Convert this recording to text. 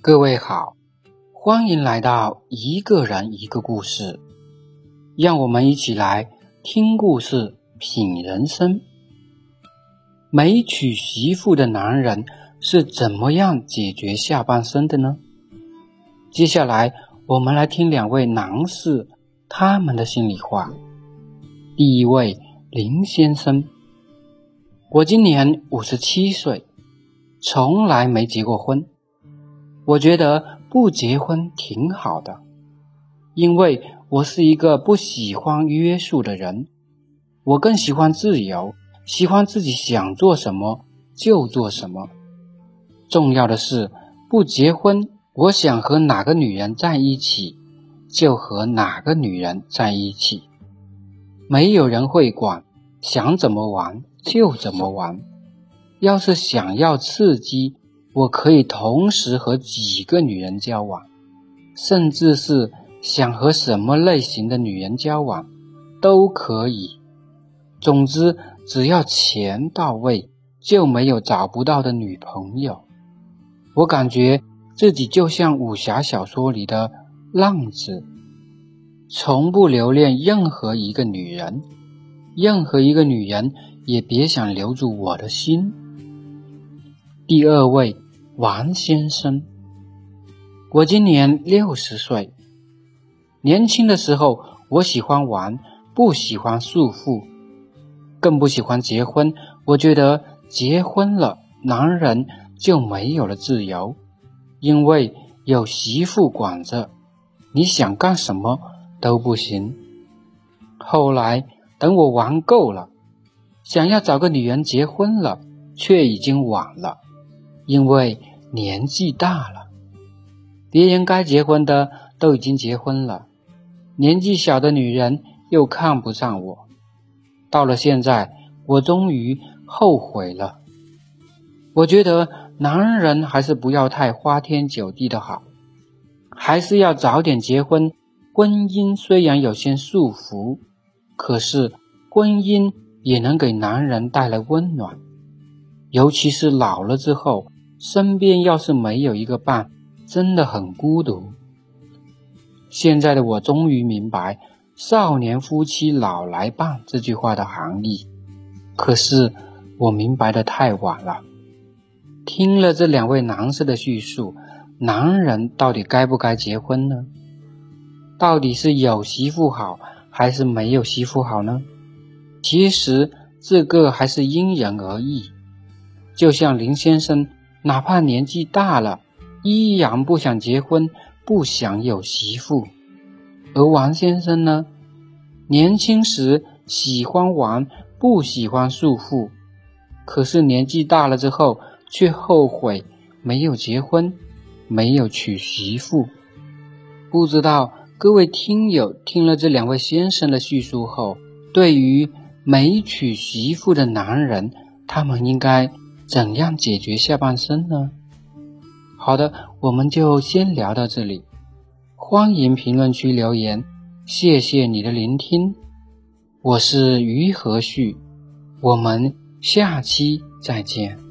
各位好，欢迎来到一个人一个故事，让我们一起来听故事、品人生。没娶媳妇的男人是怎么样解决下半生的呢？接下来我们来听两位男士他们的心里话。第一位林先生，我今年五十七岁，从来没结过婚。我觉得不结婚挺好的，因为我是一个不喜欢约束的人，我更喜欢自由，喜欢自己想做什么就做什么。重要的是，不结婚，我想和哪个女人在一起，就和哪个女人在一起，没有人会管，想怎么玩就怎么玩。要是想要刺激，我可以同时和几个女人交往，甚至是想和什么类型的女人交往都可以。总之，只要钱到位，就没有找不到的女朋友。我感觉自己就像武侠小说里的浪子，从不留恋任何一个女人，任何一个女人也别想留住我的心。第二位。王先生，我今年六十岁。年轻的时候，我喜欢玩，不喜欢束缚，更不喜欢结婚。我觉得结婚了，男人就没有了自由，因为有媳妇管着，你想干什么都不行。后来等我玩够了，想要找个女人结婚了，却已经晚了，因为。年纪大了，别人该结婚的都已经结婚了，年纪小的女人又看不上我。到了现在，我终于后悔了。我觉得男人还是不要太花天酒地的好，还是要早点结婚。婚姻虽然有些束缚，可是婚姻也能给男人带来温暖，尤其是老了之后。身边要是没有一个伴，真的很孤独。现在的我终于明白“少年夫妻老来伴”这句话的含义，可是我明白的太晚了。听了这两位男士的叙述，男人到底该不该结婚呢？到底是有媳妇好，还是没有媳妇好呢？其实这个还是因人而异。就像林先生。哪怕年纪大了，依然不想结婚，不想有媳妇。而王先生呢？年轻时喜欢玩，不喜欢束缚，可是年纪大了之后，却后悔没有结婚，没有娶媳妇。不知道各位听友听了这两位先生的叙述后，对于没娶媳妇的男人，他们应该？怎样解决下半生呢？好的，我们就先聊到这里。欢迎评论区留言，谢谢你的聆听。我是于和旭，我们下期再见。